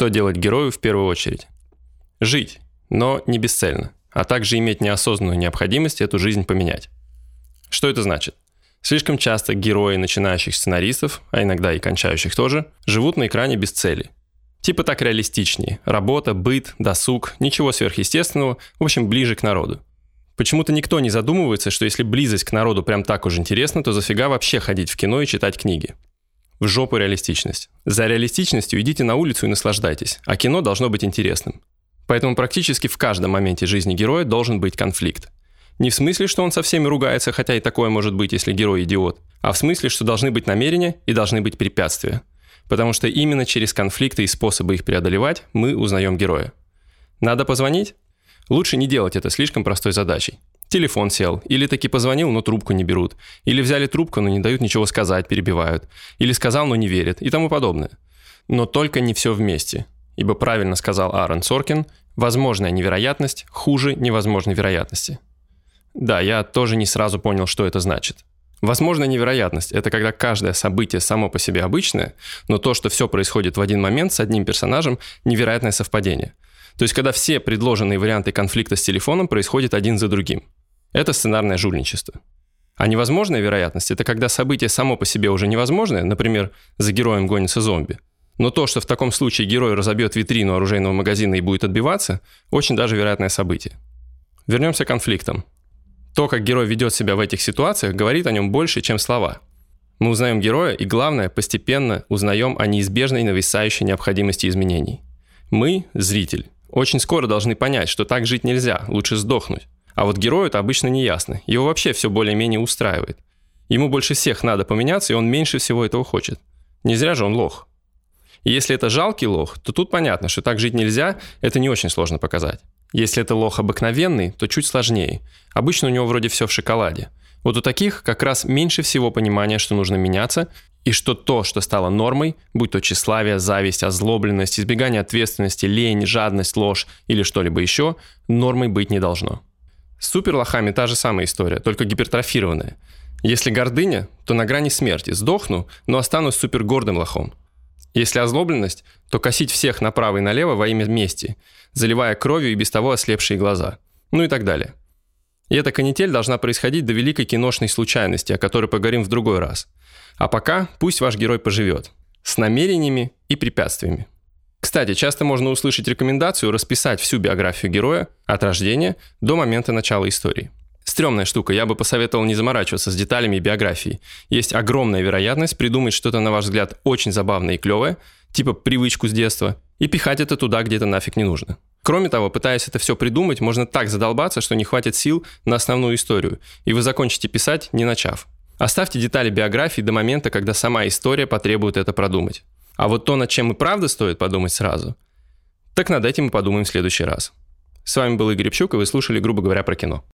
Что делать герою в первую очередь? Жить, но не бесцельно, а также иметь неосознанную необходимость эту жизнь поменять. Что это значит? Слишком часто герои начинающих сценаристов, а иногда и кончающих тоже, живут на экране без цели. Типа так реалистичнее. Работа, быт, досуг, ничего сверхъестественного, в общем, ближе к народу. Почему-то никто не задумывается, что если близость к народу прям так уж интересна, то зафига вообще ходить в кино и читать книги. В жопу реалистичность. За реалистичностью идите на улицу и наслаждайтесь, а кино должно быть интересным. Поэтому практически в каждом моменте жизни героя должен быть конфликт. Не в смысле, что он со всеми ругается, хотя и такое может быть, если герой идиот, а в смысле, что должны быть намерения и должны быть препятствия. Потому что именно через конфликты и способы их преодолевать мы узнаем героя. Надо позвонить? Лучше не делать это слишком простой задачей. Телефон сел, или таки позвонил, но трубку не берут, или взяли трубку, но не дают ничего сказать, перебивают, или сказал, но не верят, и тому подобное. Но только не все вместе. Ибо правильно сказал Аарон Соркин, возможная невероятность хуже невозможной вероятности. Да, я тоже не сразу понял, что это значит. Возможно, невероятность – это когда каждое событие само по себе обычное, но то, что все происходит в один момент с одним персонажем – невероятное совпадение. То есть, когда все предложенные варианты конфликта с телефоном происходят один за другим. Это сценарное жульничество. А невозможная вероятность – это когда событие само по себе уже невозможное, например, за героем гонится зомби. Но то, что в таком случае герой разобьет витрину оружейного магазина и будет отбиваться, очень даже вероятное событие. Вернемся к конфликтам. То, как герой ведет себя в этих ситуациях, говорит о нем больше, чем слова. Мы узнаем героя и, главное, постепенно узнаем о неизбежной нависающей необходимости изменений. Мы, зритель, очень скоро должны понять, что так жить нельзя, лучше сдохнуть. А вот герою это обычно не ясно. Его вообще все более-менее устраивает. Ему больше всех надо поменяться, и он меньше всего этого хочет. Не зря же он лох. И если это жалкий лох, то тут понятно, что так жить нельзя, это не очень сложно показать. Если это лох обыкновенный, то чуть сложнее. Обычно у него вроде все в шоколаде. Вот у таких как раз меньше всего понимания, что нужно меняться, и что то, что стало нормой, будь то тщеславие, зависть, озлобленность, избегание ответственности, лень, жадность, ложь или что-либо еще, нормой быть не должно. С суперлохами та же самая история, только гипертрофированная. Если гордыня, то на грани смерти. Сдохну, но останусь супергордым лохом. Если озлобленность, то косить всех направо и налево во имя мести, заливая кровью и без того ослепшие глаза. Ну и так далее. И эта канитель должна происходить до великой киношной случайности, о которой поговорим в другой раз. А пока пусть ваш герой поживет. С намерениями и препятствиями. Кстати, часто можно услышать рекомендацию расписать всю биографию героя от рождения до момента начала истории. Стремная штука, я бы посоветовал не заморачиваться с деталями биографии. Есть огромная вероятность придумать что-то, на ваш взгляд, очень забавное и клевое, типа привычку с детства, и пихать это туда, где это нафиг не нужно. Кроме того, пытаясь это все придумать, можно так задолбаться, что не хватит сил на основную историю, и вы закончите писать, не начав. Оставьте детали биографии до момента, когда сама история потребует это продумать. А вот то, над чем и правда стоит подумать сразу, так над этим мы подумаем в следующий раз. С вами был Игорь Пчук, и вы слушали, грубо говоря, про кино.